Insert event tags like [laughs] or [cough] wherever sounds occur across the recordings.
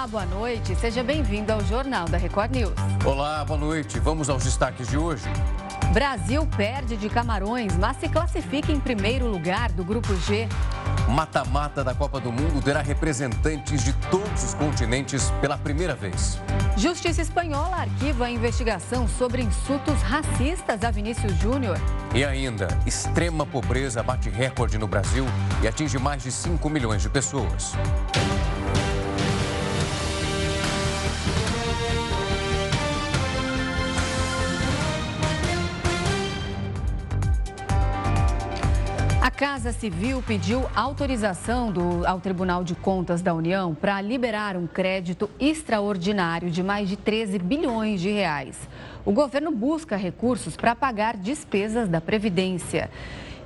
Olá, boa noite. Seja bem-vindo ao Jornal da Record News. Olá, boa noite. Vamos aos destaques de hoje. Brasil perde de Camarões, mas se classifica em primeiro lugar do Grupo G. Mata-mata da Copa do Mundo terá representantes de todos os continentes pela primeira vez. Justiça Espanhola arquiva a investigação sobre insultos racistas a Vinícius Júnior. E ainda, extrema pobreza bate recorde no Brasil e atinge mais de 5 milhões de pessoas. Casa Civil pediu autorização do, ao Tribunal de Contas da União para liberar um crédito extraordinário de mais de 13 bilhões de reais. O governo busca recursos para pagar despesas da Previdência.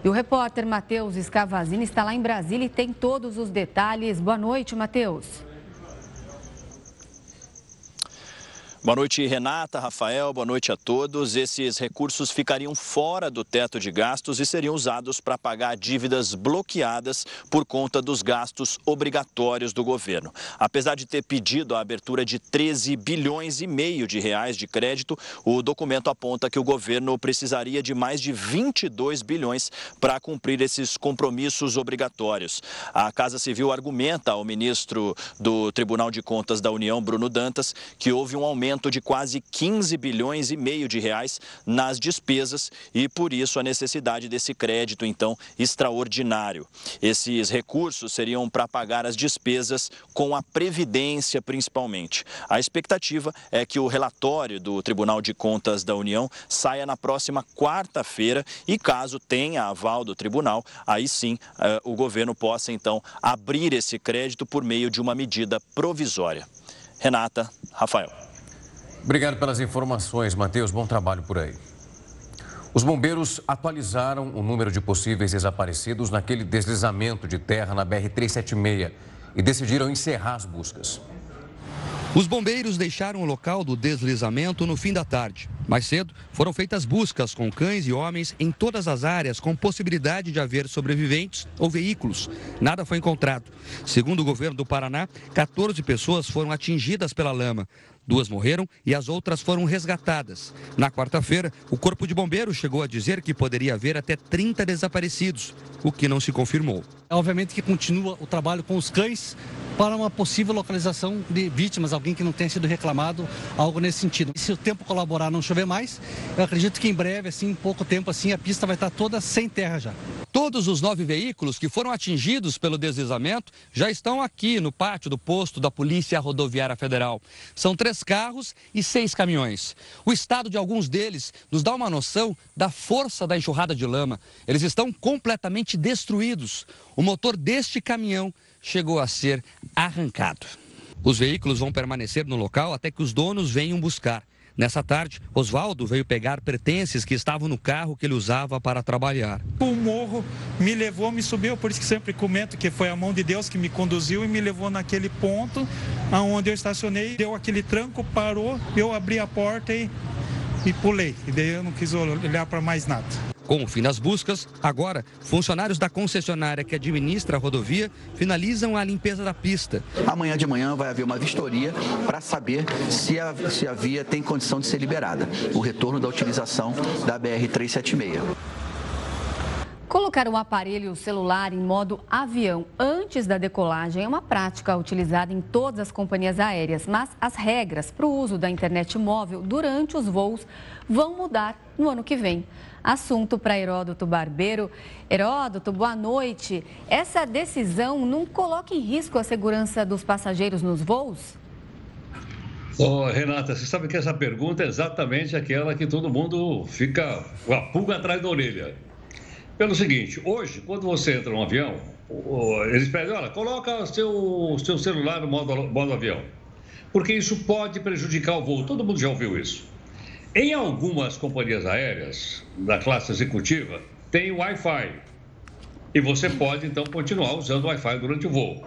E o repórter Matheus Escavazini está lá em Brasília e tem todos os detalhes. Boa noite, Matheus. Boa noite, Renata, Rafael, boa noite a todos. Esses recursos ficariam fora do teto de gastos e seriam usados para pagar dívidas bloqueadas por conta dos gastos obrigatórios do governo. Apesar de ter pedido a abertura de 13 bilhões e meio de reais de crédito, o documento aponta que o governo precisaria de mais de 22 bilhões para cumprir esses compromissos obrigatórios. A Casa Civil argumenta ao ministro do Tribunal de Contas da União, Bruno Dantas, que houve um aumento aumento de quase 15 bilhões e meio de reais nas despesas e por isso a necessidade desse crédito então extraordinário. Esses recursos seriam para pagar as despesas com a previdência principalmente. A expectativa é que o relatório do Tribunal de Contas da União saia na próxima quarta-feira e caso tenha aval do tribunal, aí sim eh, o governo possa então abrir esse crédito por meio de uma medida provisória. Renata, Rafael. Obrigado pelas informações, Matheus. Bom trabalho por aí. Os bombeiros atualizaram o número de possíveis desaparecidos naquele deslizamento de terra na BR-376 e decidiram encerrar as buscas. Os bombeiros deixaram o local do deslizamento no fim da tarde. Mais cedo, foram feitas buscas com cães e homens em todas as áreas, com possibilidade de haver sobreviventes ou veículos. Nada foi encontrado. Segundo o governo do Paraná, 14 pessoas foram atingidas pela lama. Duas morreram e as outras foram resgatadas. Na quarta-feira, o Corpo de Bombeiros chegou a dizer que poderia haver até 30 desaparecidos, o que não se confirmou. Obviamente que continua o trabalho com os cães para uma possível localização de vítimas, alguém que não tenha sido reclamado, algo nesse sentido. E se o tempo colaborar não chover mais, eu acredito que em breve, assim, pouco tempo, assim, a pista vai estar toda sem terra já. Todos os nove veículos que foram atingidos pelo deslizamento já estão aqui no pátio do posto da Polícia Rodoviária Federal. São três carros e seis caminhões. O estado de alguns deles nos dá uma noção da força da enxurrada de lama. Eles estão completamente destruídos. O motor deste caminhão chegou a ser arrancado. Os veículos vão permanecer no local até que os donos venham buscar. Nessa tarde, Oswaldo veio pegar pertences que estavam no carro que ele usava para trabalhar. O morro me levou, me subiu, por isso que sempre comento que foi a mão de Deus que me conduziu e me levou naquele ponto aonde eu estacionei, deu aquele tranco, parou, eu abri a porta e, e pulei. E daí eu não quis olhar para mais nada. Com o fim das buscas, agora, funcionários da concessionária que administra a rodovia finalizam a limpeza da pista. Amanhã de manhã vai haver uma vistoria para saber se a, se a via tem condição de ser liberada. O retorno da utilização da BR-376. Colocar o aparelho celular em modo avião antes da decolagem é uma prática utilizada em todas as companhias aéreas, mas as regras para o uso da internet móvel durante os voos vão mudar no ano que vem. Assunto para Heródoto Barbeiro. Heródoto, boa noite. Essa decisão não coloca em risco a segurança dos passageiros nos voos? Oh, Renata, você sabe que essa pergunta é exatamente aquela que todo mundo fica com a pulga atrás da orelha. Pelo seguinte, hoje, quando você entra num avião, eles pedem, olha, coloca o seu, seu celular no modo, modo avião. Porque isso pode prejudicar o voo. Todo mundo já ouviu isso. Em algumas companhias aéreas, da classe executiva, tem Wi-Fi. E você pode, então, continuar usando o Wi-Fi durante o voo.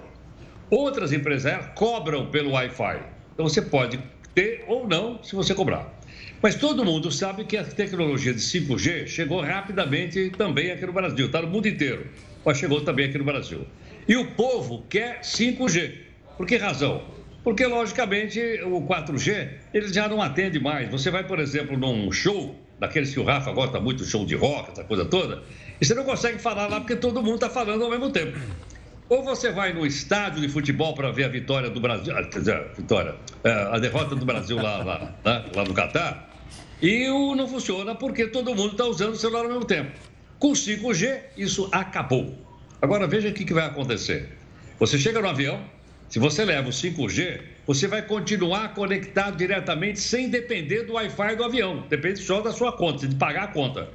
Outras empresas cobram pelo Wi-Fi. Então, você pode ter ou não, se você cobrar. Mas todo mundo sabe que a tecnologia de 5G chegou rapidamente também aqui no Brasil. Está no mundo inteiro, mas chegou também aqui no Brasil. E o povo quer 5G. Por que razão? Porque, logicamente, o 4G, ele já não atende mais. Você vai, por exemplo, num show, daqueles que o Rafa gosta muito, show de rock, essa coisa toda, e você não consegue falar lá porque todo mundo está falando ao mesmo tempo. Ou você vai no estádio de futebol para ver a vitória do Brasil, a vitória, é, a derrota do Brasil lá, lá, lá, lá no Catar, e o não funciona porque todo mundo está usando o celular ao mesmo tempo. Com 5G, isso acabou. Agora veja o que, que vai acontecer. Você chega no avião, se você leva o 5G, você vai continuar conectado diretamente sem depender do Wi-Fi do avião. Depende só da sua conta, de pagar a conta.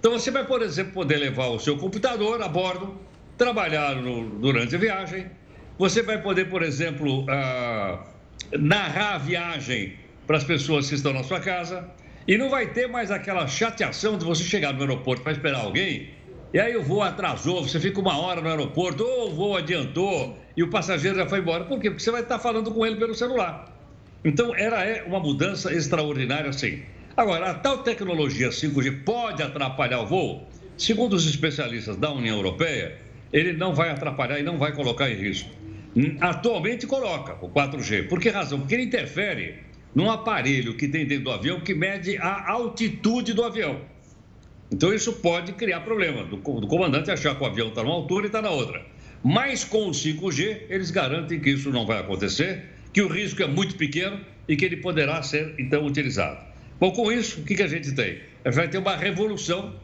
Então você vai, por exemplo, poder levar o seu computador a bordo, trabalhar no, durante a viagem. Você vai poder, por exemplo, ah, narrar a viagem para as pessoas que estão na sua casa. E não vai ter mais aquela chateação de você chegar no aeroporto para esperar alguém e aí o voo atrasou, você fica uma hora no aeroporto, ou o voo adiantou e o passageiro já foi embora. Por quê? Porque você vai estar falando com ele pelo celular. Então, era é uma mudança extraordinária, sim. Agora, a tal tecnologia 5G pode atrapalhar o voo? Segundo os especialistas da União Europeia, ele não vai atrapalhar e não vai colocar em risco. Hum, atualmente coloca o 4G. Por que razão? Porque ele interfere num aparelho que tem dentro do avião que mede a altitude do avião. Então isso pode criar problema do, do comandante achar que o avião está numa altura e está na outra. Mas com o 5G, eles garantem que isso não vai acontecer, que o risco é muito pequeno e que ele poderá ser então utilizado. Bom, com isso, o que, a gente tem? Vai ter uma revolução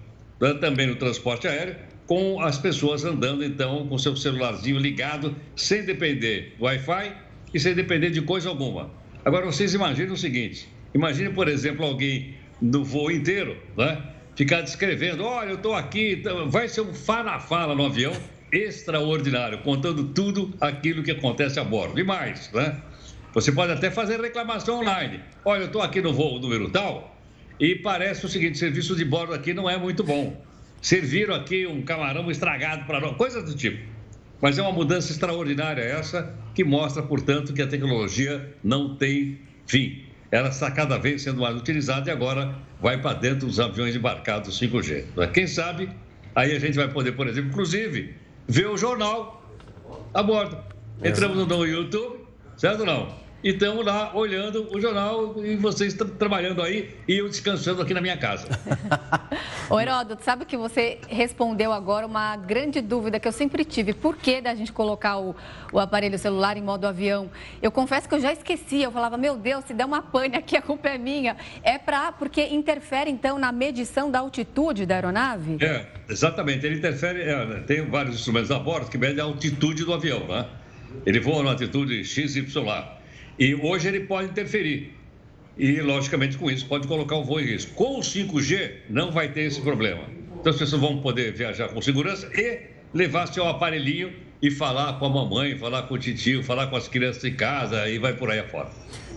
né, também no transporte aéreo, com as pessoas andando então com seu celularzinho ligado, sem depender do Wi-Fi e sem depender de coisa alguma. Agora vocês imaginem o seguinte: imagine, por exemplo, alguém no voo inteiro, né? ficar descrevendo, olha, eu estou aqui, então, vai ser um fala-fala no avião extraordinário, contando tudo aquilo que acontece a bordo. E mais, né? Você pode até fazer reclamação online. Olha, eu estou aqui no voo número tal e parece o seguinte, serviço de bordo aqui não é muito bom. Serviram aqui um camarão estragado para nós, coisa do tipo. Mas é uma mudança extraordinária essa que mostra, portanto, que a tecnologia não tem fim ela está cada vez sendo mais utilizada e agora vai para dentro dos aviões embarcados 5G. Quem sabe, aí a gente vai poder, por exemplo, inclusive, ver o jornal a bordo. Entramos no YouTube, certo ou não? E estamos lá olhando o jornal e vocês trabalhando aí e eu descansando aqui na minha casa. [laughs] Ô Heródoto, sabe que você respondeu agora uma grande dúvida que eu sempre tive. Por que da gente colocar o, o aparelho celular em modo avião? Eu confesso que eu já esqueci. Eu falava, meu Deus, se der uma pane aqui, a culpa é minha. É para porque interfere, então, na medição da altitude da aeronave? É, exatamente. Ele interfere, é, tem vários instrumentos a bordo que medem a altitude do avião, né? Ele voa numa altitude XY. E hoje ele pode interferir. E, logicamente, com isso pode colocar o voo em risco. Com o 5G, não vai ter esse problema. Então, as pessoas vão poder viajar com segurança e levar seu aparelhinho e falar com a mamãe, falar com o tio, falar com as crianças em casa e vai por aí afora.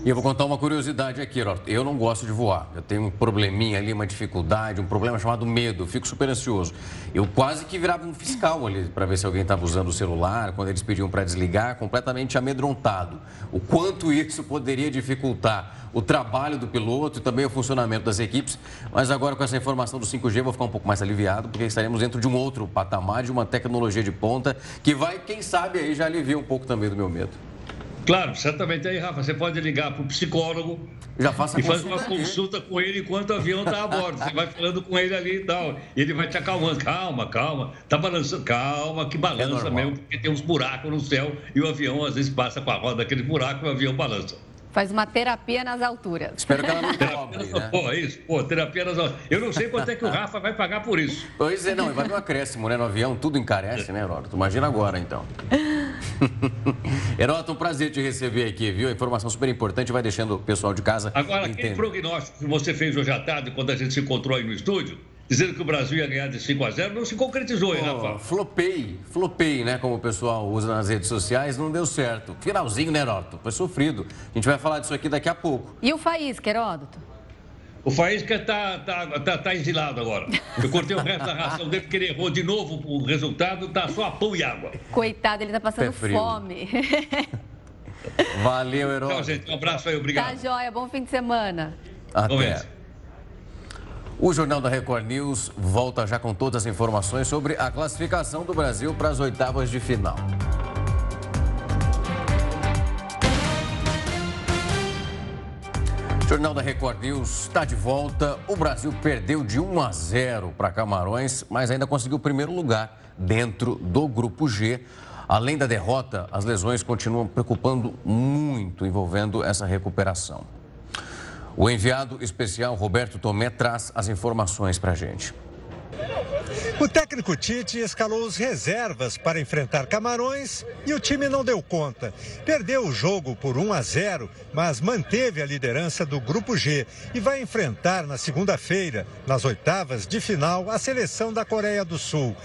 E eu vou contar uma curiosidade aqui, ó. Eu não gosto de voar. Eu tenho um probleminha ali, uma dificuldade, um problema chamado medo. Eu fico super ansioso. Eu quase que virava um fiscal ali para ver se alguém estava usando o celular, quando eles pediam para desligar, completamente amedrontado. O quanto isso poderia dificultar o trabalho do piloto e também o funcionamento das equipes. Mas agora, com essa informação do 5G, eu vou ficar um pouco mais aliviado, porque estaremos dentro de um outro patamar, de uma tecnologia de ponta, que vai, quem sabe, aí já alivia um pouco também do meu medo. Claro, certamente aí, Rafa, você pode ligar para o psicólogo Já faça e fazer uma consulta com ele enquanto o avião está a bordo. Você vai falando com ele ali e tal. E ele vai te acalmando. Calma, calma. Tá balançando. Calma, que balança é mesmo, porque tem uns buracos no céu e o avião às vezes passa com a roda daquele buraco e o avião balança. Faz uma terapia nas alturas. Espero que ela não [laughs] cobre, né? Pô, isso, pô, terapia nas alturas. Eu não sei quanto é que o Rafa vai pagar por isso. Pois é, não, vai ter um acréscimo, né? No avião, tudo encarece, né, Heródoto? Imagina agora, então. [laughs] Heródoto, um prazer te receber aqui, viu? Informação super importante, vai deixando o pessoal de casa Agora, entender. aquele prognóstico que você fez hoje à tarde, quando a gente se encontrou aí no estúdio, dizendo que o Brasil ia ganhar de 5 a 0, não se concretizou, hein, Rafa? Flopei, flopei, né? Como o pessoal usa nas redes sociais, não deu certo. Finalzinho, né, Heródoto? Foi sofrido. A gente vai falar disso aqui daqui a pouco. E o Faísca, Heródoto? O Faísca está tá, tá, tá exilado agora. Eu cortei o resto da ração dele porque ele errou de novo o resultado, tá só pão e água. Coitado, ele tá passando fome. Valeu, Heródoto. Tchau, gente. Um abraço aí, obrigado. Tá joia, bom fim de semana. Até. O Jornal da Record News volta já com todas as informações sobre a classificação do Brasil para as oitavas de final. Jornal da Record News está de volta. O Brasil perdeu de 1 a 0 para Camarões, mas ainda conseguiu o primeiro lugar dentro do Grupo G. Além da derrota, as lesões continuam preocupando muito envolvendo essa recuperação. O enviado especial Roberto Tomé traz as informações para a gente. O técnico Tite escalou os reservas para enfrentar Camarões e o time não deu conta. Perdeu o jogo por 1 a 0, mas manteve a liderança do Grupo G e vai enfrentar na segunda-feira, nas oitavas de final, a seleção da Coreia do Sul.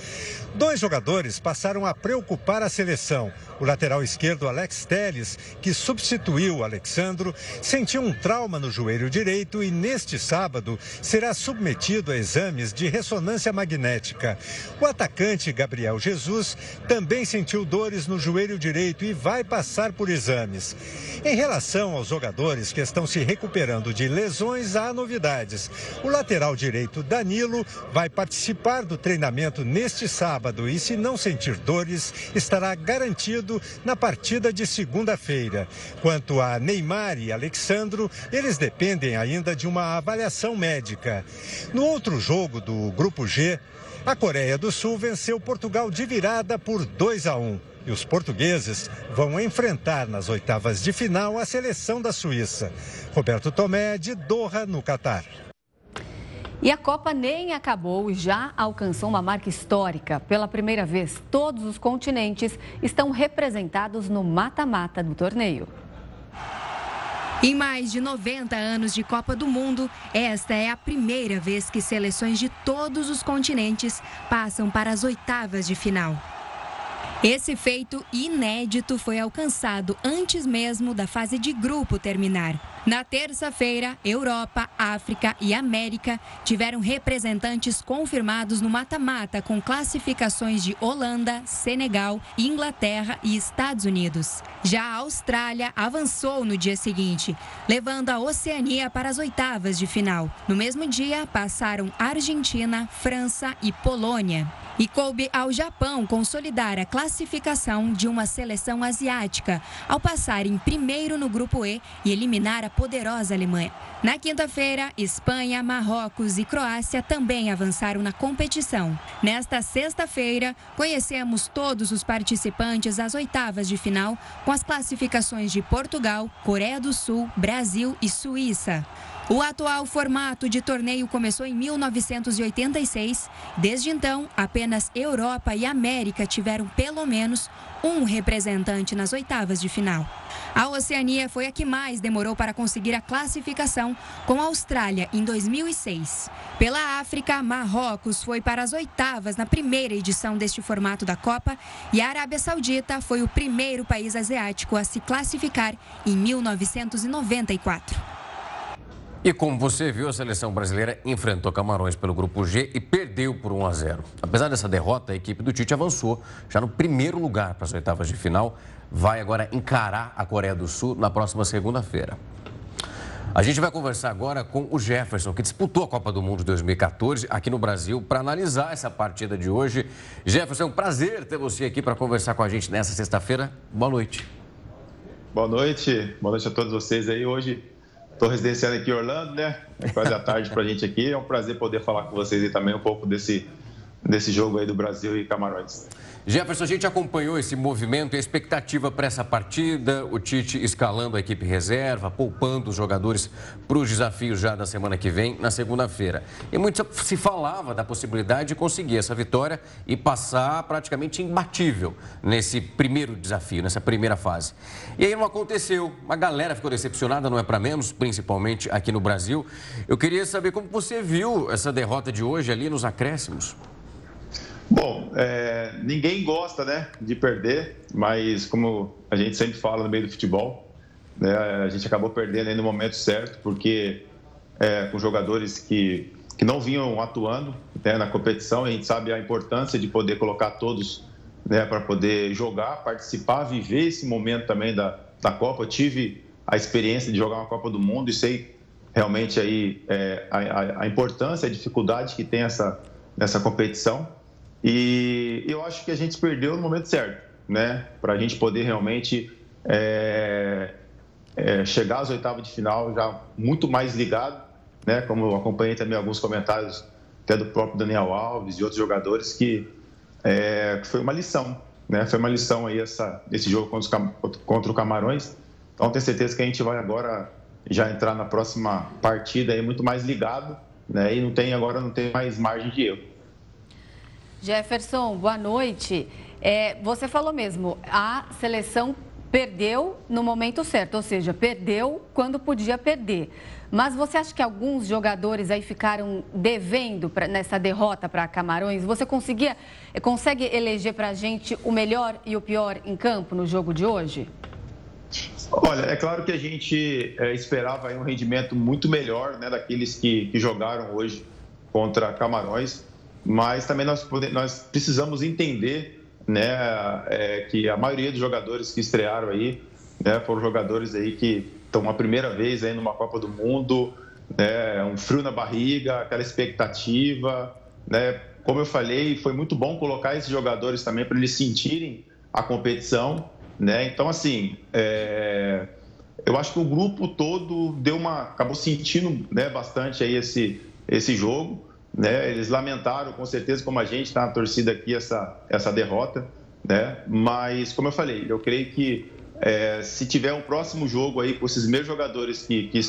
Dois jogadores passaram a preocupar a seleção. O lateral esquerdo Alex Teles, que substituiu Alexandro, sentiu um trauma no joelho direito e neste sábado será submetido a exames de ressonância magnética. O atacante Gabriel Jesus também sentiu dores no joelho direito e vai passar por exames. Em relação aos jogadores que estão se recuperando de lesões, há novidades. O lateral direito Danilo vai participar do treinamento neste sábado sábado e, se não sentir dores, estará garantido na partida de segunda-feira. Quanto a Neymar e Alexandro, eles dependem ainda de uma avaliação médica. No outro jogo do Grupo G, a Coreia do Sul venceu Portugal de virada por 2 a 1 e os portugueses vão enfrentar nas oitavas de final a seleção da Suíça. Roberto Tomé, de Doha, no Catar. E a Copa nem acabou e já alcançou uma marca histórica. Pela primeira vez, todos os continentes estão representados no mata-mata do torneio. Em mais de 90 anos de Copa do Mundo, esta é a primeira vez que seleções de todos os continentes passam para as oitavas de final. Esse feito inédito foi alcançado antes mesmo da fase de grupo terminar. Na terça-feira, Europa, África e América tiveram representantes confirmados no mata-mata com classificações de Holanda, Senegal, Inglaterra e Estados Unidos. Já a Austrália avançou no dia seguinte, levando a Oceania para as oitavas de final. No mesmo dia, passaram Argentina, França e Polônia. E coube ao Japão consolidar a classificação de uma seleção asiática, ao passar em primeiro no grupo E e eliminar a poderosa Alemanha. Na quinta-feira, Espanha, Marrocos e Croácia também avançaram na competição. Nesta sexta-feira, conhecemos todos os participantes às oitavas de final, com as classificações de Portugal, Coreia do Sul, Brasil e Suíça. O atual formato de torneio começou em 1986. Desde então, apenas Europa e América tiveram pelo menos um representante nas oitavas de final. A Oceania foi a que mais demorou para conseguir a classificação, com a Austrália em 2006. Pela África, Marrocos foi para as oitavas na primeira edição deste formato da Copa e a Arábia Saudita foi o primeiro país asiático a se classificar em 1994. E como você viu, a seleção brasileira enfrentou Camarões pelo grupo G e perdeu por 1 a 0. Apesar dessa derrota, a equipe do Tite avançou já no primeiro lugar para as oitavas de final. Vai agora encarar a Coreia do Sul na próxima segunda-feira. A gente vai conversar agora com o Jefferson, que disputou a Copa do Mundo de 2014 aqui no Brasil, para analisar essa partida de hoje. Jefferson, é um prazer ter você aqui para conversar com a gente nessa sexta-feira. Boa noite. Boa noite, boa noite a todos vocês aí. Hoje Estou residenciando aqui em Orlando, né? É quase a tarde para a gente aqui. É um prazer poder falar com vocês aí também um pouco desse, desse jogo aí do Brasil e Camarões. Jefferson, a gente acompanhou esse movimento e a expectativa para essa partida, o Tite escalando a equipe reserva, poupando os jogadores para os desafios já da semana que vem, na segunda-feira. E muito se falava da possibilidade de conseguir essa vitória e passar praticamente imbatível nesse primeiro desafio, nessa primeira fase. E aí não aconteceu. A galera ficou decepcionada, não é para menos, principalmente aqui no Brasil. Eu queria saber como você viu essa derrota de hoje ali nos acréscimos. Bom, é, ninguém gosta né, de perder, mas como a gente sempre fala no meio do futebol, né, a gente acabou perdendo no momento certo, porque é, com jogadores que, que não vinham atuando né, na competição, a gente sabe a importância de poder colocar todos né, para poder jogar, participar, viver esse momento também da, da Copa. Eu tive a experiência de jogar uma Copa do Mundo e sei realmente aí é, a, a importância, a dificuldade que tem essa, nessa competição. E eu acho que a gente perdeu no momento certo, né? Para a gente poder realmente é, é, chegar às oitavas de final já muito mais ligado, né? Como eu acompanhei também alguns comentários até do próprio Daniel Alves e outros jogadores que é, foi uma lição, né? Foi uma lição aí essa, esse jogo contra, os, contra o Camarões. Então tenho certeza que a gente vai agora já entrar na próxima partida aí muito mais ligado, né? E não tem agora não tem mais margem de erro. Jefferson, boa noite. É, você falou mesmo, a seleção perdeu no momento certo, ou seja, perdeu quando podia perder. Mas você acha que alguns jogadores aí ficaram devendo pra, nessa derrota para Camarões? Você conseguia, consegue eleger para a gente o melhor e o pior em campo no jogo de hoje? Olha, é claro que a gente é, esperava um rendimento muito melhor né, daqueles que, que jogaram hoje contra Camarões, mas também nós, nós precisamos entender né, é, que a maioria dos jogadores que estrearam aí né, foram jogadores aí que estão a primeira vez aí numa Copa do Mundo, né, um frio na barriga, aquela expectativa, né? Como eu falei, foi muito bom colocar esses jogadores também para eles sentirem a competição, né? Então assim, é... eu acho que o grupo todo deu uma, acabou sentindo, né, bastante aí esse esse jogo, né? Eles lamentaram com certeza, como a gente está na torcida aqui essa essa derrota, né? Mas como eu falei, eu creio que é, se tiver um próximo jogo aí com esses mesmos jogadores que, que,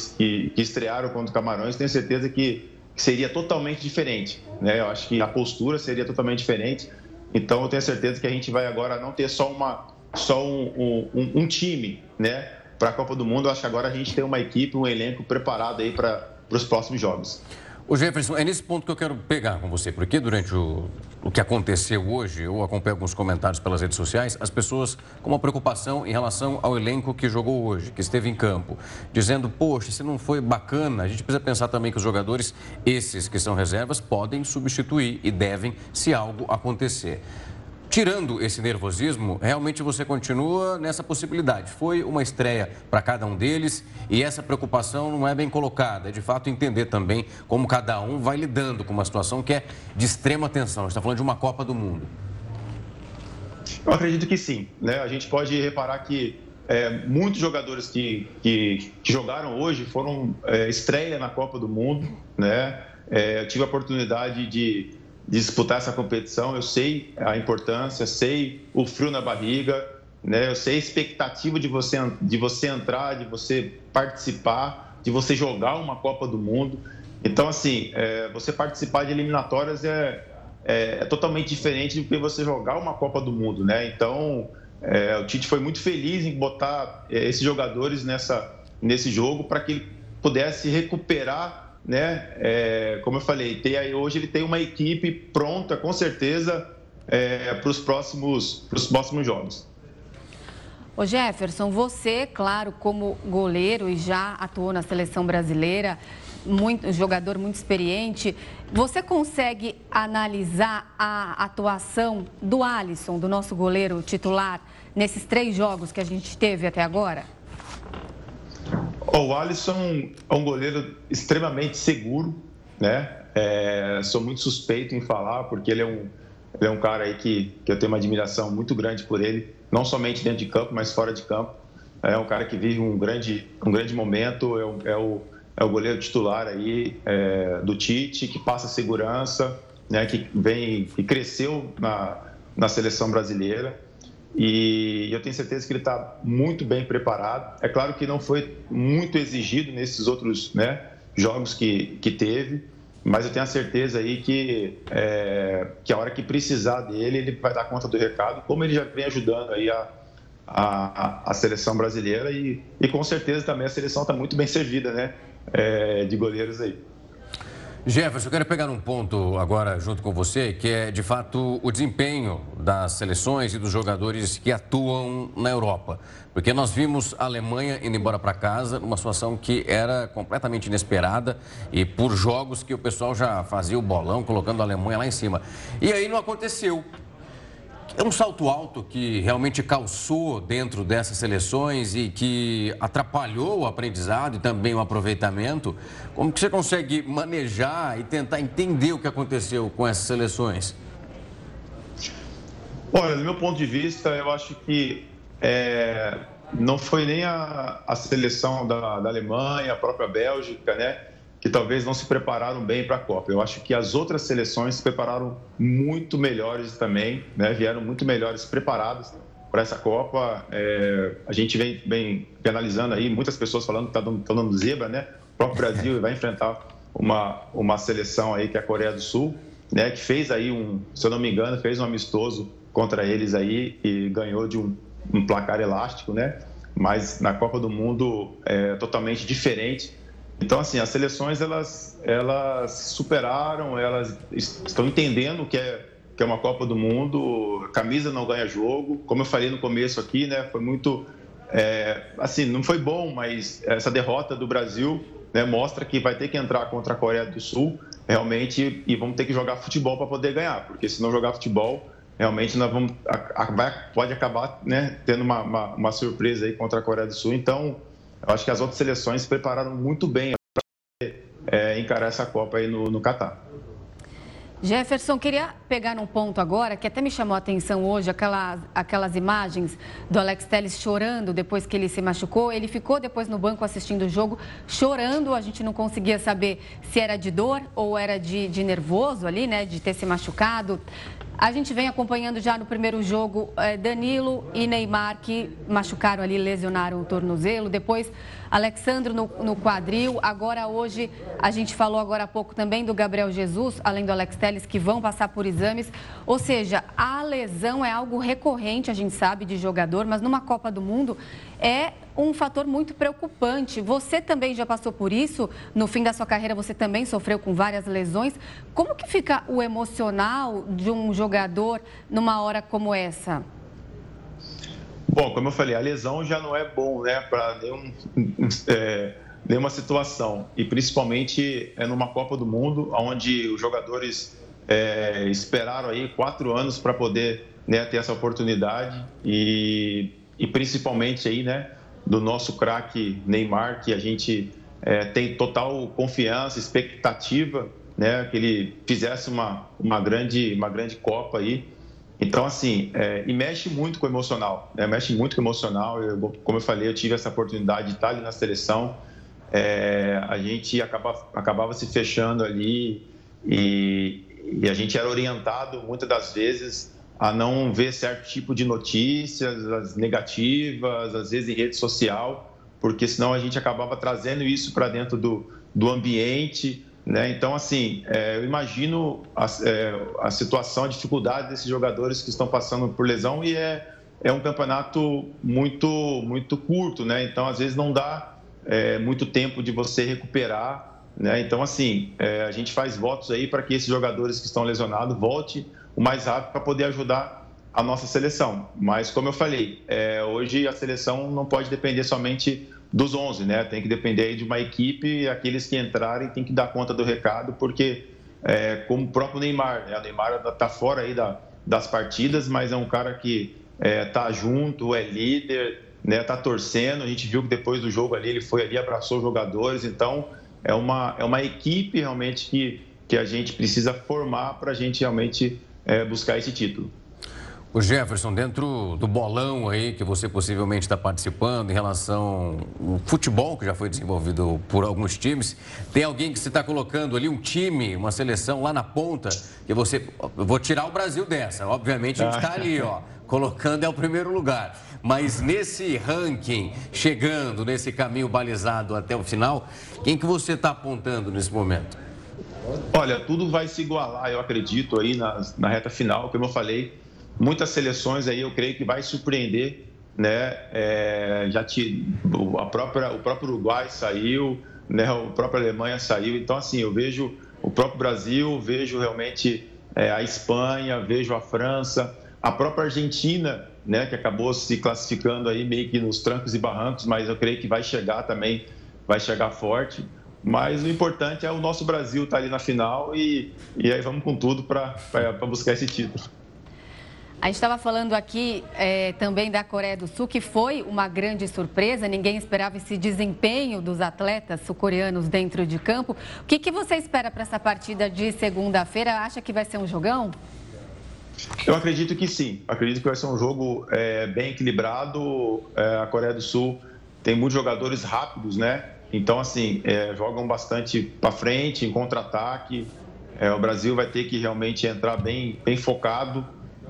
que estrearam contra o Camarões, tenho certeza que, que, seria totalmente diferente. Né? Eu acho que a postura seria totalmente diferente. Então, eu tenho certeza que a gente vai agora não ter só, uma, só um, um, um time né? para a Copa do Mundo. Eu acho que agora a gente tem uma equipe, um elenco preparado aí para os próximos jogos. O Jefferson, é nesse ponto que eu quero pegar com você, porque durante o, o que aconteceu hoje, eu acompanhei alguns comentários pelas redes sociais, as pessoas com uma preocupação em relação ao elenco que jogou hoje, que esteve em campo, dizendo, poxa, se não foi bacana, a gente precisa pensar também que os jogadores, esses que são reservas, podem substituir e devem se algo acontecer. Tirando esse nervosismo, realmente você continua nessa possibilidade. Foi uma estreia para cada um deles e essa preocupação não é bem colocada. É de fato entender também como cada um vai lidando com uma situação que é de extrema tensão. A gente está falando de uma Copa do Mundo. Eu acredito que sim. Né? A gente pode reparar que é, muitos jogadores que, que, que, jogaram hoje foram é, estreia na Copa do Mundo. Né? É, eu tive a oportunidade de disputar essa competição. Eu sei a importância, sei o frio na barriga, né? Eu sei a expectativa de você de você entrar, de você participar, de você jogar uma Copa do Mundo. Então, assim, é, você participar de eliminatórias é, é, é, totalmente diferente do que você jogar uma Copa do Mundo, né? Então, é, o Tite foi muito feliz em botar é, esses jogadores nessa nesse jogo para que ele pudesse recuperar né? É, como eu falei, tem aí, hoje ele tem uma equipe pronta, com certeza, é, para os próximos, próximos jogos. Ô Jefferson, você, claro, como goleiro e já atuou na seleção brasileira, muito, jogador muito experiente, você consegue analisar a atuação do Alisson, do nosso goleiro titular, nesses três jogos que a gente teve até agora? O Alisson é um goleiro extremamente seguro, né? É, sou muito suspeito em falar, porque ele é um, ele é um cara aí que, que eu tenho uma admiração muito grande por ele, não somente dentro de campo, mas fora de campo. É um cara que vive um grande, um grande momento, é o, é o, é o goleiro titular aí é, do Tite, que passa segurança, né? que vem, que cresceu na, na seleção brasileira. E eu tenho certeza que ele está muito bem preparado. É claro que não foi muito exigido nesses outros né, jogos que, que teve, mas eu tenho a certeza aí que, é, que a hora que precisar dele, ele vai dar conta do recado, como ele já vem ajudando aí a, a, a seleção brasileira e, e com certeza também a seleção está muito bem servida né, é, de goleiros aí. Jefferson, eu quero pegar um ponto agora junto com você, que é de fato o desempenho das seleções e dos jogadores que atuam na Europa. Porque nós vimos a Alemanha indo embora para casa numa situação que era completamente inesperada e por jogos que o pessoal já fazia o bolão colocando a Alemanha lá em cima. E aí não aconteceu. É um salto alto que realmente calçou dentro dessas seleções e que atrapalhou o aprendizado e também o aproveitamento. Como que você consegue manejar e tentar entender o que aconteceu com essas seleções? Olha, do meu ponto de vista, eu acho que é, não foi nem a, a seleção da, da Alemanha, a própria Bélgica, né? Que talvez não se prepararam bem para a Copa. Eu acho que as outras seleções se prepararam muito melhores também, né? vieram muito melhores preparadas para essa Copa. É, a gente vem, vem, analisando aí, muitas pessoas falando que está dando, tá dando zebra, né? O próprio [laughs] Brasil vai enfrentar uma, uma seleção aí que é a Coreia do Sul, né? Que fez aí um, se eu não me engano, fez um amistoso contra eles aí e ganhou de um, um placar elástico, né? Mas na Copa do Mundo é totalmente diferente então, assim, as seleções elas, elas superaram, elas estão entendendo que é, que é uma Copa do Mundo, camisa não ganha jogo. Como eu falei no começo aqui, né, foi muito. É, assim, não foi bom, mas essa derrota do Brasil né, mostra que vai ter que entrar contra a Coreia do Sul realmente e vamos ter que jogar futebol para poder ganhar, porque se não jogar futebol, realmente nós vamos a, a, pode acabar né, tendo uma, uma, uma surpresa aí contra a Coreia do Sul. Então, eu acho que as outras seleções se prepararam muito bem para é, encarar essa Copa aí no, no Catar. Jefferson, queria pegar num ponto agora que até me chamou a atenção hoje, aquelas, aquelas imagens do Alex Telles chorando depois que ele se machucou. Ele ficou depois no banco assistindo o jogo, chorando. A gente não conseguia saber se era de dor ou era de, de nervoso ali, né, de ter se machucado. A gente vem acompanhando já no primeiro jogo eh, Danilo e Neymar que machucaram ali, lesionaram o tornozelo. Depois Alexandro no, no, quadril. Agora hoje a gente falou agora há pouco também do Gabriel Jesus, além do Alex Telles, que vão passar por exames. Ou seja, a lesão é algo recorrente, a gente sabe, de jogador, mas numa Copa do Mundo é um fator muito preocupante. Você também já passou por isso? No fim da sua carreira, você também sofreu com várias lesões. Como que fica o emocional de um jogador numa hora como essa? Bom, como eu falei, a lesão já não é bom, né, para nenhum, é, nenhuma situação. E principalmente é numa Copa do Mundo, onde os jogadores é, esperaram aí quatro anos para poder né, ter essa oportunidade e, e principalmente aí, né, do nosso craque Neymar, que a gente é, tem total confiança, expectativa, né, que ele fizesse uma, uma, grande, uma grande Copa aí. Então, assim, é, e mexe muito com o emocional, né, mexe muito com o emocional. Eu, como eu falei, eu tive essa oportunidade de estar ali na seleção, é, a gente acaba, acabava se fechando ali e, e a gente era orientado muitas das vezes a não ver certo tipo de notícias, as negativas, às vezes em rede social, porque senão a gente acabava trazendo isso para dentro do, do ambiente. Né? Então, assim, é, eu imagino a, é, a situação, a dificuldade desses jogadores que estão passando por lesão e é, é um campeonato muito, muito curto, né? Então, às vezes não dá é, muito tempo de você recuperar, né? Então, assim, é, a gente faz votos aí para que esses jogadores que estão lesionados voltem o mais rápido para poder ajudar a nossa seleção. Mas, como eu falei, é, hoje a seleção não pode depender somente dos 11, né? Tem que depender de uma equipe e aqueles que entrarem têm que dar conta do recado, porque, é, como o próprio Neymar, né? o Neymar está fora aí da, das partidas, mas é um cara que está é, junto, é líder, né? Está torcendo. A gente viu que depois do jogo ali ele foi ali, abraçou os jogadores. Então, é uma, é uma equipe realmente que, que a gente precisa formar para a gente realmente é, buscar esse título. O Jefferson, dentro do bolão aí que você possivelmente está participando em relação ao futebol que já foi desenvolvido por alguns times, tem alguém que você está colocando ali um time, uma seleção lá na ponta que você, eu vou tirar o Brasil dessa. Obviamente a gente está ali, ó, colocando é o primeiro lugar. Mas nesse ranking, chegando nesse caminho balizado até o final, quem que você está apontando nesse momento? Olha, tudo vai se igualar, eu acredito, aí na, na reta final, como eu falei, muitas seleções aí eu creio que vai surpreender, né? É, já te, a própria, o próprio Uruguai saiu, né? O próprio Alemanha saiu, então assim eu vejo o próprio Brasil, vejo realmente é, a Espanha, vejo a França, a própria Argentina, né? Que acabou se classificando aí meio que nos trancos e barrancos, mas eu creio que vai chegar também, vai chegar forte. Mas o importante é o nosso Brasil estar tá ali na final e, e aí vamos com tudo para buscar esse título. A gente estava falando aqui é, também da Coreia do Sul, que foi uma grande surpresa. Ninguém esperava esse desempenho dos atletas sul-coreanos dentro de campo. O que, que você espera para essa partida de segunda-feira? Acha que vai ser um jogão? Eu acredito que sim. Acredito que vai ser um jogo é, bem equilibrado. É, a Coreia do Sul tem muitos jogadores rápidos, né? Então, assim, é, jogam bastante para frente, em contra-ataque. É, o Brasil vai ter que realmente entrar bem, bem focado,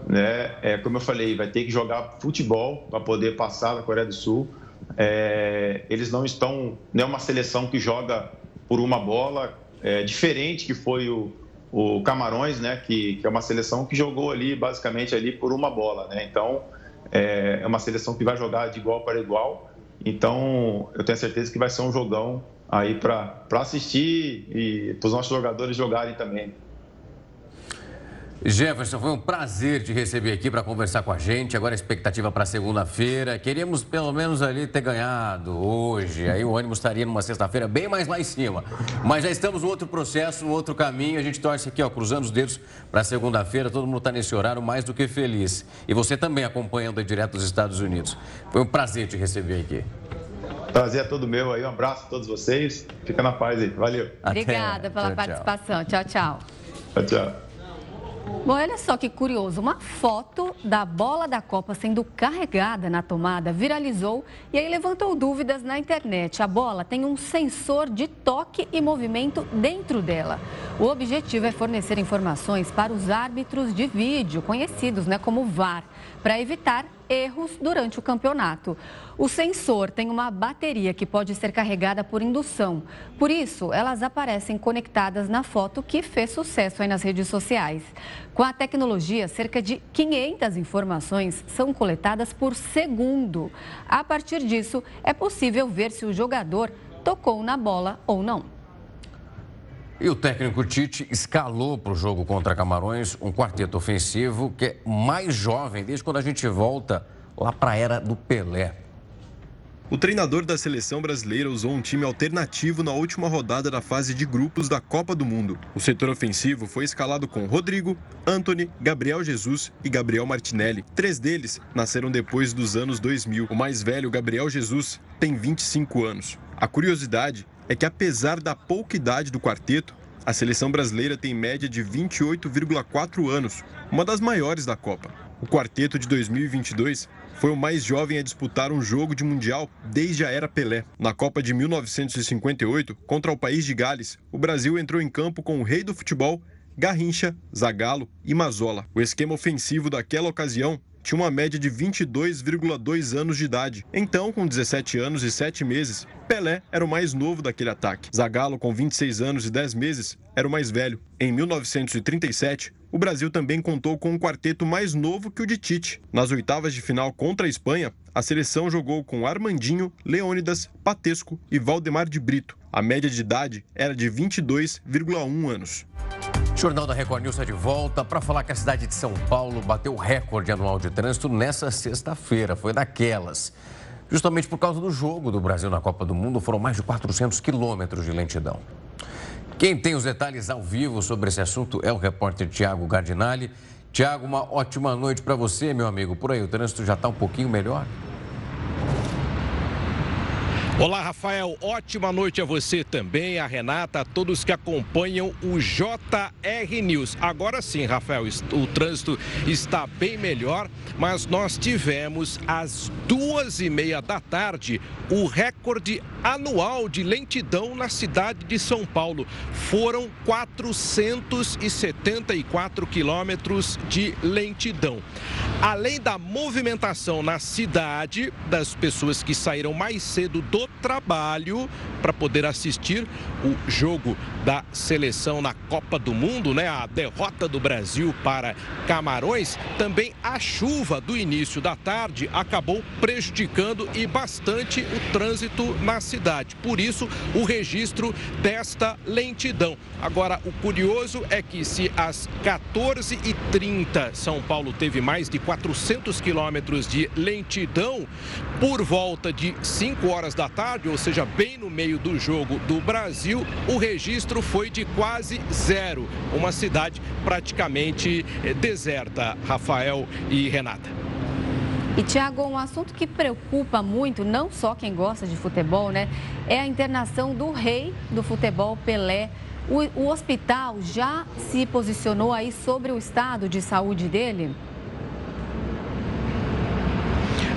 né? É, como eu falei, vai ter que jogar futebol para poder passar da Coreia do Sul. É, eles não estão, não é uma seleção que joga por uma bola, é, diferente que foi o, o Camarões, né? Que, que, é uma seleção que jogou ali basicamente ali por uma bola, né? Então é, é uma seleção que vai jogar de igual para igual. Então eu tenho certeza que vai ser um jogão aí para assistir e para os nossos jogadores jogarem também. Jefferson, foi um prazer te receber aqui para conversar com a gente. Agora a expectativa para segunda-feira. Queríamos pelo menos ali ter ganhado hoje. Aí o ânimo estaria numa sexta-feira bem mais lá em cima. Mas já estamos no outro processo, no outro caminho. A gente torce aqui, ó, cruzando os dedos para segunda-feira. Todo mundo está nesse horário mais do que feliz. E você também acompanhando aí direto dos Estados Unidos. Foi um prazer te receber aqui. Prazer é todo meu aí. Um abraço a todos vocês. Fica na paz aí. Valeu. Obrigada pela tchau, participação. Tchau, tchau. Tchau, tchau. Bom, olha só que curioso. Uma foto da bola da Copa sendo carregada na tomada viralizou e aí levantou dúvidas na internet. A bola tem um sensor de toque e movimento dentro dela. O objetivo é fornecer informações para os árbitros de vídeo, conhecidos né, como VAR, para evitar erros durante o campeonato. O sensor tem uma bateria que pode ser carregada por indução. Por isso, elas aparecem conectadas na foto que fez sucesso aí nas redes sociais. Com a tecnologia, cerca de 500 informações são coletadas por segundo. A partir disso, é possível ver se o jogador tocou na bola ou não. E o técnico Tite escalou para o jogo contra Camarões um quarteto ofensivo que é mais jovem desde quando a gente volta lá para a era do Pelé. O treinador da seleção brasileira usou um time alternativo na última rodada da fase de grupos da Copa do Mundo. O setor ofensivo foi escalado com Rodrigo, Anthony, Gabriel Jesus e Gabriel Martinelli. Três deles nasceram depois dos anos 2000. O mais velho, Gabriel Jesus, tem 25 anos. A curiosidade é que, apesar da pouca idade do quarteto, a seleção brasileira tem média de 28,4 anos, uma das maiores da Copa. O quarteto de 2022 foi o mais jovem a disputar um jogo de Mundial desde a era Pelé. Na Copa de 1958, contra o país de Gales, o Brasil entrou em campo com o rei do futebol, Garrincha, Zagallo e Mazola. O esquema ofensivo daquela ocasião tinha uma média de 22,2 anos de idade. Então, com 17 anos e 7 meses, Pelé era o mais novo daquele ataque. Zagallo, com 26 anos e 10 meses, era o mais velho. Em 1937, o Brasil também contou com um quarteto mais novo que o de Tite. Nas oitavas de final contra a Espanha, a seleção jogou com Armandinho, Leônidas, Patesco e Valdemar de Brito. A média de idade era de 22,1 anos. Jornal da Record News está de volta para falar que a cidade de São Paulo bateu o recorde anual de trânsito nessa sexta-feira. Foi daquelas. Justamente por causa do jogo do Brasil na Copa do Mundo, foram mais de 400 quilômetros de lentidão. Quem tem os detalhes ao vivo sobre esse assunto é o repórter Tiago Gardinali. Tiago, uma ótima noite para você, meu amigo. Por aí, o trânsito já está um pouquinho melhor? Olá, Rafael. Ótima noite a você também, a Renata, a todos que acompanham o JR News. Agora sim, Rafael, o trânsito está bem melhor, mas nós tivemos às duas e meia da tarde o recorde anual de lentidão na cidade de São Paulo. Foram 474 quilômetros de lentidão. Além da movimentação na cidade, das pessoas que saíram mais cedo do trabalho para poder assistir o jogo da seleção na Copa do Mundo, né? A derrota do Brasil para Camarões. Também a chuva do início da tarde acabou prejudicando e bastante o trânsito na cidade. Por isso, o registro desta lentidão. Agora, o curioso é que se às 14h30 São Paulo teve mais de 400 quilômetros de lentidão, por volta de 5 horas da tarde, ou seja, bem no meio do jogo do Brasil, o registro foi de quase zero. Uma cidade praticamente eh, deserta, Rafael e Renata. E, Tiago, um assunto que preocupa muito, não só quem gosta de futebol, né? É a internação do rei do futebol, Pelé, O, o hospital já se posicionou aí sobre o estado de saúde dele?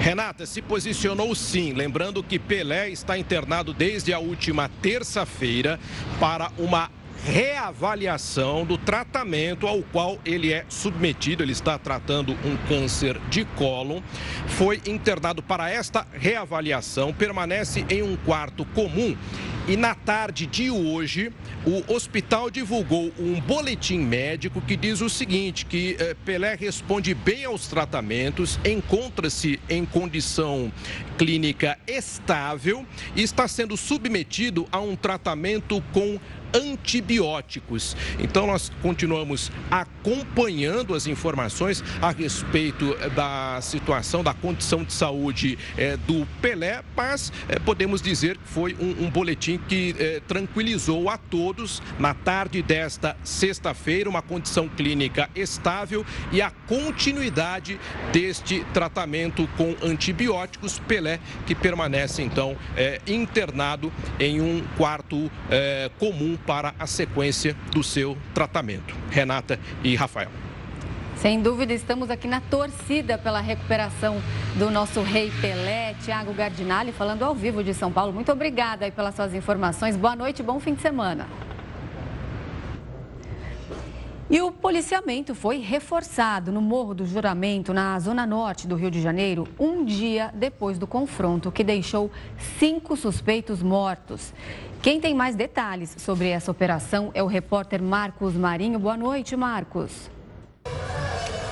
Renata se posicionou sim, lembrando que Pelé está internado desde a última terça-feira para uma reavaliação do tratamento ao qual ele é submetido. Ele está tratando um câncer de cólon. Foi internado para esta reavaliação, permanece em um quarto comum e na tarde de hoje, o hospital divulgou um boletim médico que diz o seguinte: que eh, Pelé responde bem aos tratamentos, encontra-se em condição clínica estável e está sendo submetido a um tratamento com antibióticos. Então, nós continuamos acompanhando as informações a respeito da situação, da condição de saúde é, do Pelé, mas é, podemos dizer que foi um, um boletim que é, tranquilizou a todos na tarde desta sexta-feira, uma condição clínica estável e a continuidade deste tratamento com antibióticos. Pelé, que permanece então internado em um quarto comum para a sequência do seu tratamento. Renata e Rafael. Sem dúvida, estamos aqui na torcida pela recuperação do nosso rei Pelé, Tiago Gardinali, falando ao vivo de São Paulo. Muito obrigada pelas suas informações. Boa noite, bom fim de semana. E o policiamento foi reforçado no Morro do Juramento, na zona norte do Rio de Janeiro, um dia depois do confronto que deixou cinco suspeitos mortos. Quem tem mais detalhes sobre essa operação é o repórter Marcos Marinho. Boa noite, Marcos.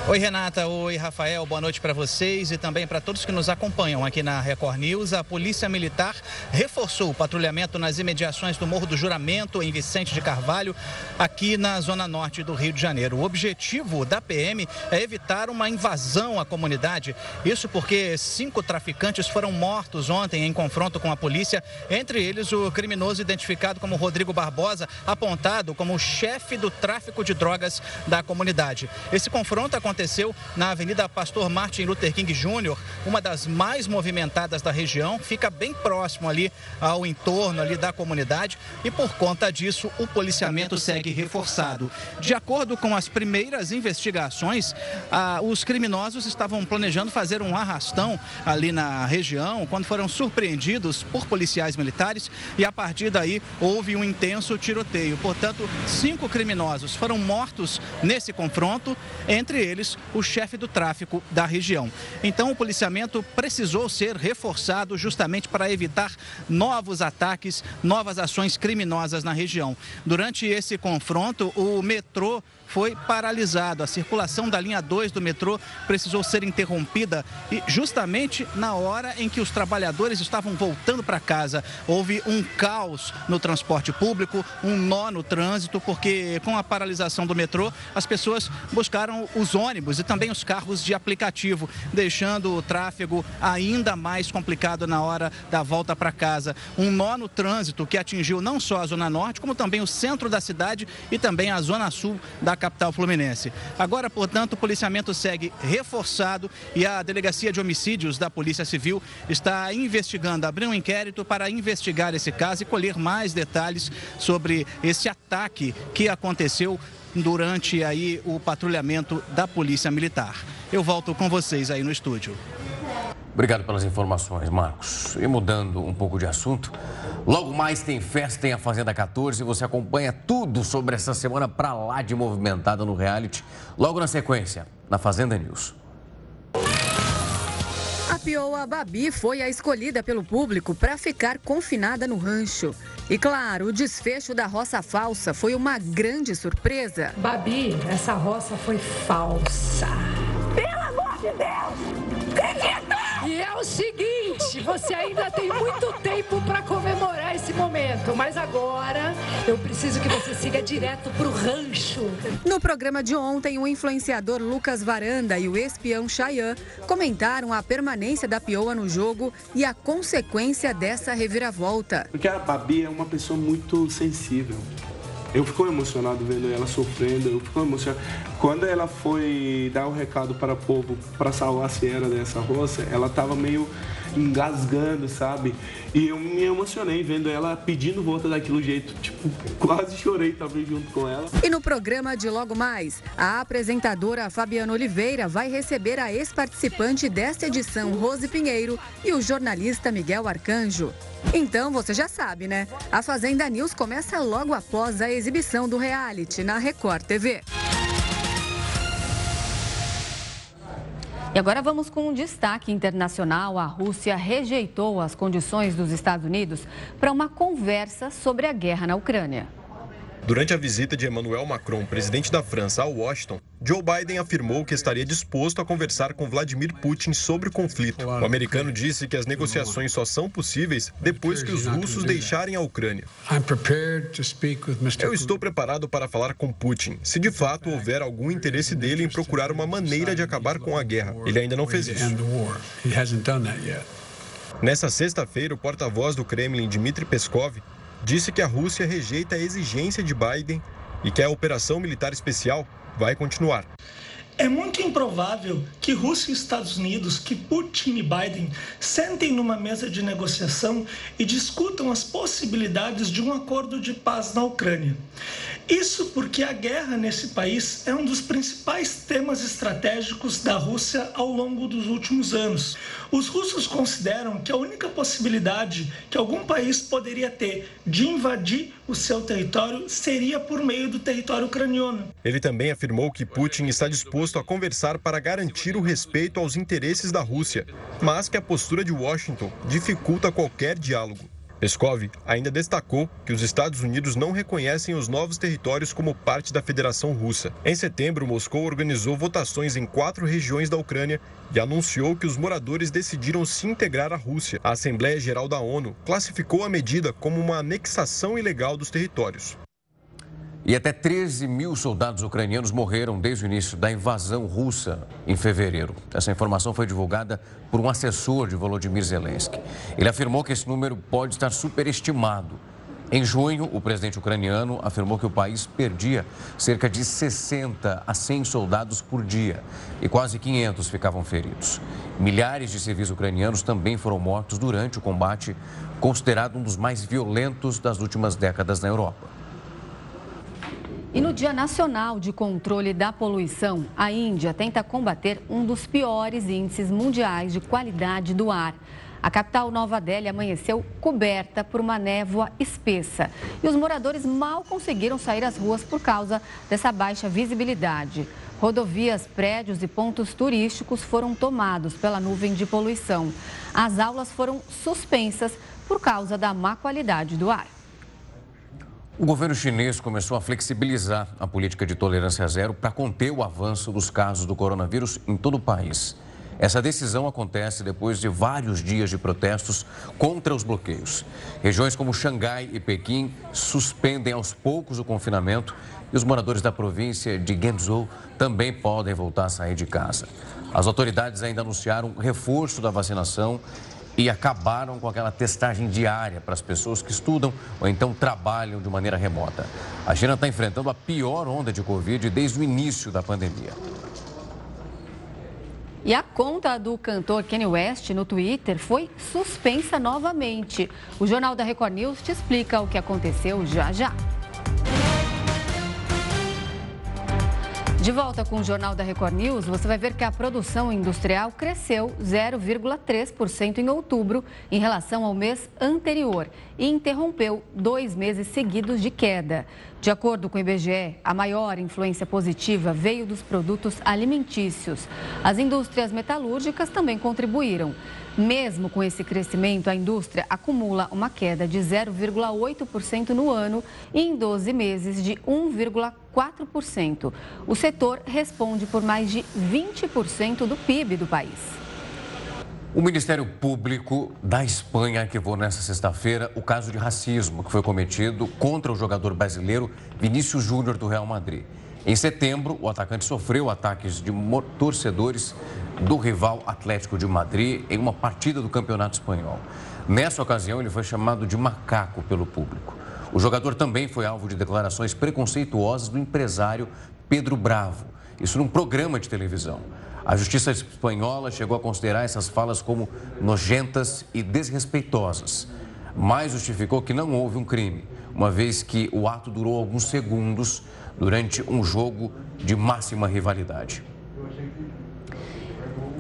Oi, Renata. Oi, Rafael. Boa noite para vocês e também para todos que nos acompanham aqui na Record News. A Polícia Militar reforçou o patrulhamento nas imediações do Morro do Juramento, em Vicente de Carvalho, aqui na zona norte do Rio de Janeiro. O objetivo da PM é evitar uma invasão à comunidade. Isso porque cinco traficantes foram mortos ontem em confronto com a polícia, entre eles o criminoso identificado como Rodrigo Barbosa, apontado como o chefe do tráfico de drogas da comunidade. Esse confronto aconteceu aconteceu na Avenida Pastor Martin Luther King Jr., uma das mais movimentadas da região, fica bem próximo ali ao entorno ali da comunidade e por conta disso o policiamento segue reforçado. De acordo com as primeiras investigações, ah, os criminosos estavam planejando fazer um arrastão ali na região quando foram surpreendidos por policiais militares e a partir daí houve um intenso tiroteio. Portanto, cinco criminosos foram mortos nesse confronto, entre eles o chefe do tráfico da região. Então, o policiamento precisou ser reforçado justamente para evitar novos ataques, novas ações criminosas na região. Durante esse confronto, o metrô foi paralisado. A circulação da linha 2 do metrô precisou ser interrompida e justamente na hora em que os trabalhadores estavam voltando para casa, houve um caos no transporte público, um nó no trânsito, porque com a paralisação do metrô, as pessoas buscaram os ônibus e também os carros de aplicativo, deixando o tráfego ainda mais complicado na hora da volta para casa. Um nó no trânsito que atingiu não só a Zona Norte, como também o centro da cidade e também a Zona Sul da capital fluminense. Agora, portanto, o policiamento segue reforçado e a Delegacia de Homicídios da Polícia Civil está investigando, abriu um inquérito para investigar esse caso e colher mais detalhes sobre esse ataque que aconteceu durante aí o patrulhamento da Polícia Militar. Eu volto com vocês aí no estúdio. Obrigado pelas informações, Marcos. E mudando um pouco de assunto, logo mais tem festa em a Fazenda 14 e você acompanha tudo sobre essa semana pra lá de movimentada no reality, logo na sequência, na Fazenda News. A pioa Babi foi a escolhida pelo público para ficar confinada no rancho. E claro, o desfecho da roça falsa foi uma grande surpresa. Babi, essa roça foi falsa. Pelo amor de Deus! Acredita! E é o seguinte, você ainda tem muito tempo para comemorar esse momento, mas agora eu preciso que você siga direto pro rancho. No programa de ontem, o influenciador Lucas Varanda e o espião Chayan comentaram a permanência da Pioa no jogo e a consequência dessa reviravolta. Porque a Babi é uma pessoa muito sensível. Eu fico emocionado vendo ela sofrendo, eu fico emocionado. Quando ela foi dar o recado para o povo para salvar a Sierra dessa roça, ela estava meio engasgando, sabe? E eu me emocionei vendo ela pedindo volta daquele jeito. Tipo, [laughs] quase chorei talvez junto com ela. E no programa de Logo Mais, a apresentadora Fabiana Oliveira vai receber a ex-participante desta edição, Rose Pinheiro, e o jornalista Miguel Arcanjo. Então você já sabe, né? A Fazenda News começa logo após a exibição do reality na Record TV. E agora vamos com um destaque internacional. A Rússia rejeitou as condições dos Estados Unidos para uma conversa sobre a guerra na Ucrânia. Durante a visita de Emmanuel Macron, presidente da França, a Washington, Joe Biden afirmou que estaria disposto a conversar com Vladimir Putin sobre o conflito. O americano disse que as negociações só são possíveis depois que os russos deixarem a Ucrânia. Eu estou preparado para falar com Putin, se de fato houver algum interesse dele em procurar uma maneira de acabar com a guerra. Ele ainda não fez isso. Nessa sexta-feira, o porta-voz do Kremlin, Dmitry Peskov, disse que a Rússia rejeita a exigência de Biden e que a operação militar especial vai continuar. É muito improvável que Rússia e Estados Unidos, que Putin e Biden sentem numa mesa de negociação e discutam as possibilidades de um acordo de paz na Ucrânia. Isso porque a guerra nesse país é um dos principais temas estratégicos da Rússia ao longo dos últimos anos. Os russos consideram que a única possibilidade que algum país poderia ter de invadir o seu território seria por meio do território ucraniano. Ele também afirmou que Putin está disposto a conversar para garantir o respeito aos interesses da Rússia, mas que a postura de Washington dificulta qualquer diálogo. Peskov ainda destacou que os Estados Unidos não reconhecem os novos territórios como parte da Federação Russa. Em setembro, Moscou organizou votações em quatro regiões da Ucrânia e anunciou que os moradores decidiram se integrar à Rússia. A Assembleia Geral da ONU classificou a medida como uma anexação ilegal dos territórios. E até 13 mil soldados ucranianos morreram desde o início da invasão russa em fevereiro. Essa informação foi divulgada por um assessor de Volodymyr Zelensky. Ele afirmou que esse número pode estar superestimado. Em junho, o presidente ucraniano afirmou que o país perdia cerca de 60 a 100 soldados por dia e quase 500 ficavam feridos. Milhares de civis ucranianos também foram mortos durante o combate, considerado um dos mais violentos das últimas décadas na Europa. E no Dia Nacional de Controle da Poluição, a Índia tenta combater um dos piores índices mundiais de qualidade do ar. A capital Nova Delhi amanheceu coberta por uma névoa espessa e os moradores mal conseguiram sair às ruas por causa dessa baixa visibilidade. Rodovias, prédios e pontos turísticos foram tomados pela nuvem de poluição. As aulas foram suspensas por causa da má qualidade do ar. O governo chinês começou a flexibilizar a política de tolerância zero para conter o avanço dos casos do coronavírus em todo o país. Essa decisão acontece depois de vários dias de protestos contra os bloqueios. Regiões como Xangai e Pequim suspendem aos poucos o confinamento e os moradores da província de Guangzhou também podem voltar a sair de casa. As autoridades ainda anunciaram reforço da vacinação e acabaram com aquela testagem diária para as pessoas que estudam ou então trabalham de maneira remota. A China está enfrentando a pior onda de Covid desde o início da pandemia. E a conta do cantor Kanye West no Twitter foi suspensa novamente. O Jornal da Record News te explica o que aconteceu já já. De volta com o Jornal da Record News, você vai ver que a produção industrial cresceu 0,3% em outubro em relação ao mês anterior e interrompeu dois meses seguidos de queda. De acordo com o IBGE, a maior influência positiva veio dos produtos alimentícios. As indústrias metalúrgicas também contribuíram. Mesmo com esse crescimento, a indústria acumula uma queda de 0,8% no ano e em 12 meses de 1,4%. O setor responde por mais de 20% do PIB do país. O Ministério Público da Espanha arquivou nesta sexta-feira o caso de racismo que foi cometido contra o jogador brasileiro Vinícius Júnior do Real Madrid. Em setembro, o atacante sofreu ataques de torcedores do rival Atlético de Madrid em uma partida do Campeonato Espanhol. Nessa ocasião, ele foi chamado de macaco pelo público. O jogador também foi alvo de declarações preconceituosas do empresário Pedro Bravo, isso num programa de televisão. A justiça espanhola chegou a considerar essas falas como nojentas e desrespeitosas, mas justificou que não houve um crime, uma vez que o ato durou alguns segundos durante um jogo de máxima rivalidade.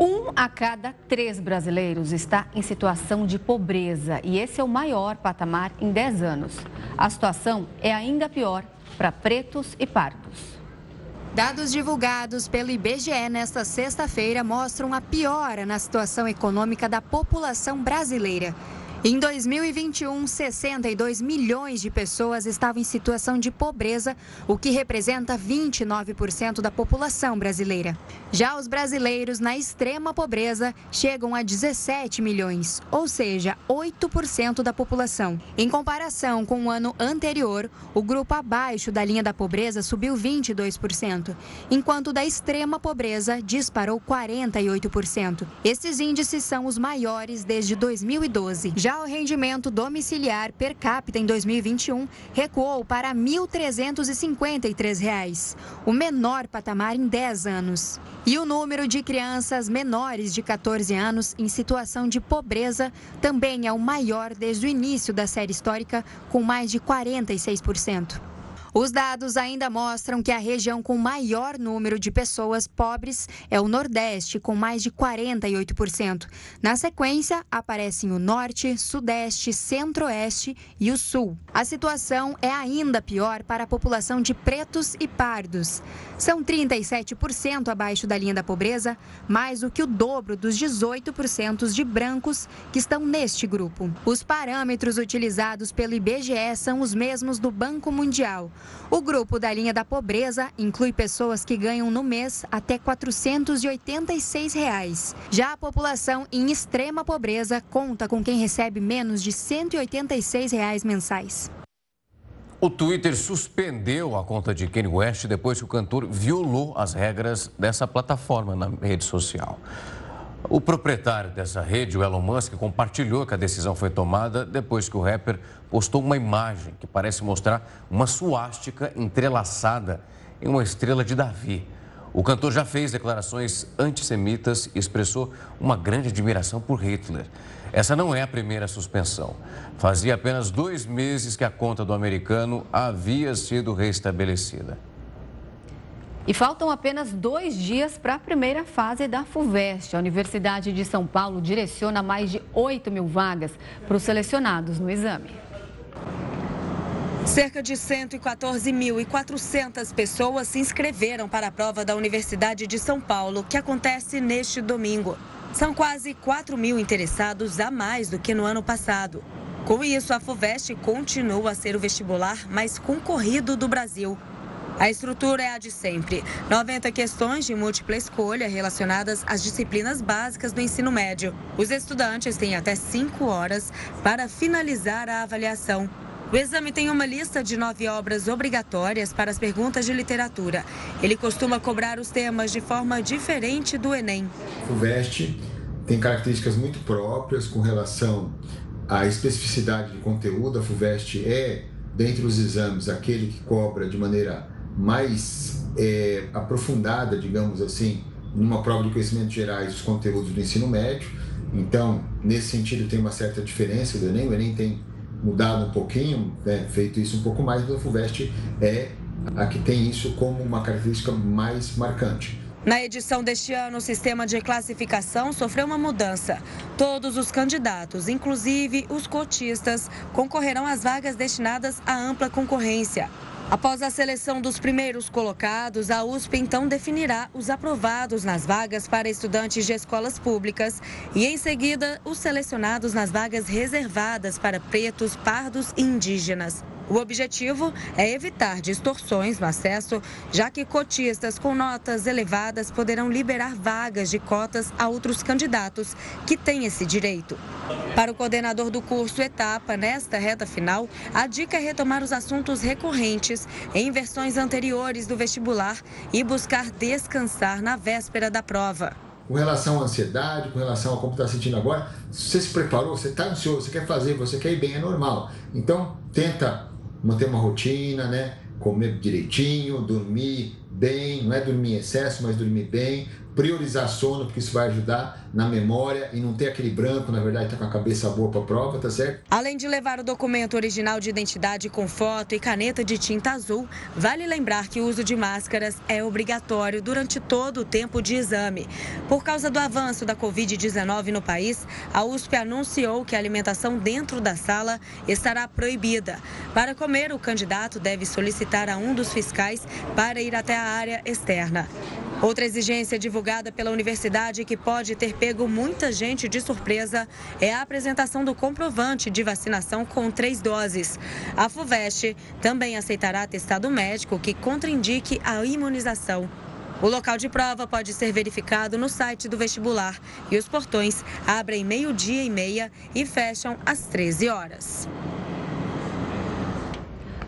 Um a cada três brasileiros está em situação de pobreza e esse é o maior patamar em 10 anos. A situação é ainda pior para pretos e pardos. Dados divulgados pelo IBGE nesta sexta-feira mostram a piora na situação econômica da população brasileira. Em 2021, 62 milhões de pessoas estavam em situação de pobreza, o que representa 29% da população brasileira. Já os brasileiros na extrema pobreza chegam a 17 milhões, ou seja, 8% da população. Em comparação com o ano anterior, o grupo abaixo da linha da pobreza subiu 22%, enquanto da extrema pobreza disparou 48%. Esses índices são os maiores desde 2012. Já já o rendimento domiciliar per capita em 2021 recuou para R$ 1.353, o menor patamar em 10 anos. E o número de crianças menores de 14 anos em situação de pobreza também é o maior desde o início da série histórica, com mais de 46%. Os dados ainda mostram que a região com maior número de pessoas pobres é o Nordeste, com mais de 48%. Na sequência, aparecem o Norte, Sudeste, Centro-Oeste e o Sul. A situação é ainda pior para a população de pretos e pardos. São 37% abaixo da linha da pobreza, mais do que o dobro dos 18% de brancos que estão neste grupo. Os parâmetros utilizados pelo IBGE são os mesmos do Banco Mundial. O grupo da linha da pobreza inclui pessoas que ganham no mês até 486 reais. Já a população em extrema pobreza conta com quem recebe menos de 186 reais mensais. O Twitter suspendeu a conta de Kanye West depois que o cantor violou as regras dessa plataforma na rede social. O proprietário dessa rede, o Elon Musk, compartilhou que a decisão foi tomada depois que o rapper postou uma imagem que parece mostrar uma suástica entrelaçada em uma estrela de Davi. O cantor já fez declarações antissemitas e expressou uma grande admiração por Hitler. Essa não é a primeira suspensão. Fazia apenas dois meses que a conta do americano havia sido restabelecida. E faltam apenas dois dias para a primeira fase da FUVEST. A Universidade de São Paulo direciona mais de 8 mil vagas para os selecionados no exame. Cerca de 114.400 pessoas se inscreveram para a prova da Universidade de São Paulo, que acontece neste domingo. São quase 4 mil interessados a mais do que no ano passado. Com isso, a FUVEST continua a ser o vestibular mais concorrido do Brasil. A estrutura é a de sempre: 90 questões de múltipla escolha relacionadas às disciplinas básicas do ensino médio. Os estudantes têm até 5 horas para finalizar a avaliação. O exame tem uma lista de nove obras obrigatórias para as perguntas de literatura. Ele costuma cobrar os temas de forma diferente do Enem. O VEST tem características muito próprias com relação à especificidade de conteúdo. A FUVEST é, dentre os exames, aquele que cobra de maneira mais é, aprofundada, digamos assim, numa prova de conhecimentos gerais os conteúdos do ensino médio. Então, nesse sentido, tem uma certa diferença do Enem. O Enem tem mudado um pouquinho, né, feito isso um pouco mais, mas a FUVEST é a que tem isso como uma característica mais marcante. Na edição deste ano, o sistema de classificação sofreu uma mudança. Todos os candidatos, inclusive os cotistas, concorrerão às vagas destinadas à ampla concorrência. Após a seleção dos primeiros colocados, a USP então definirá os aprovados nas vagas para estudantes de escolas públicas e, em seguida, os selecionados nas vagas reservadas para pretos, pardos e indígenas. O objetivo é evitar distorções no acesso, já que cotistas com notas elevadas poderão liberar vagas de cotas a outros candidatos que têm esse direito. Para o coordenador do curso Etapa, nesta reta final, a dica é retomar os assuntos recorrentes em versões anteriores do vestibular e buscar descansar na véspera da prova com relação à ansiedade, com relação ao como está sentindo agora, você se preparou, você está ansioso, você quer fazer, você quer ir bem, é normal. Então, tenta manter uma rotina, né? Comer direitinho, dormir bem, não é dormir em excesso, mas dormir bem, priorizar sono, porque isso vai ajudar na memória e não ter aquele branco, na verdade, tá com a cabeça boa para a prova, tá certo? Além de levar o documento original de identidade com foto e caneta de tinta azul, vale lembrar que o uso de máscaras é obrigatório durante todo o tempo de exame. Por causa do avanço da Covid-19 no país, a USP anunciou que a alimentação dentro da sala estará proibida. Para comer, o candidato deve solicitar a um dos fiscais para ir até a área externa. Outra exigência divulgada pela universidade que pode ter pego muita gente de surpresa é a apresentação do comprovante de vacinação com três doses. A FUVEST também aceitará atestado médico que contraindique a imunização. O local de prova pode ser verificado no site do vestibular e os portões abrem meio-dia e meia e fecham às 13 horas.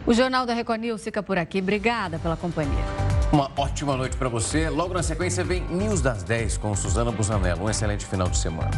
O Jornal da Record News fica por aqui. Obrigada pela companhia. Uma ótima noite para você. Logo na sequência vem News das 10 com Suzana Busanello. Um excelente final de semana.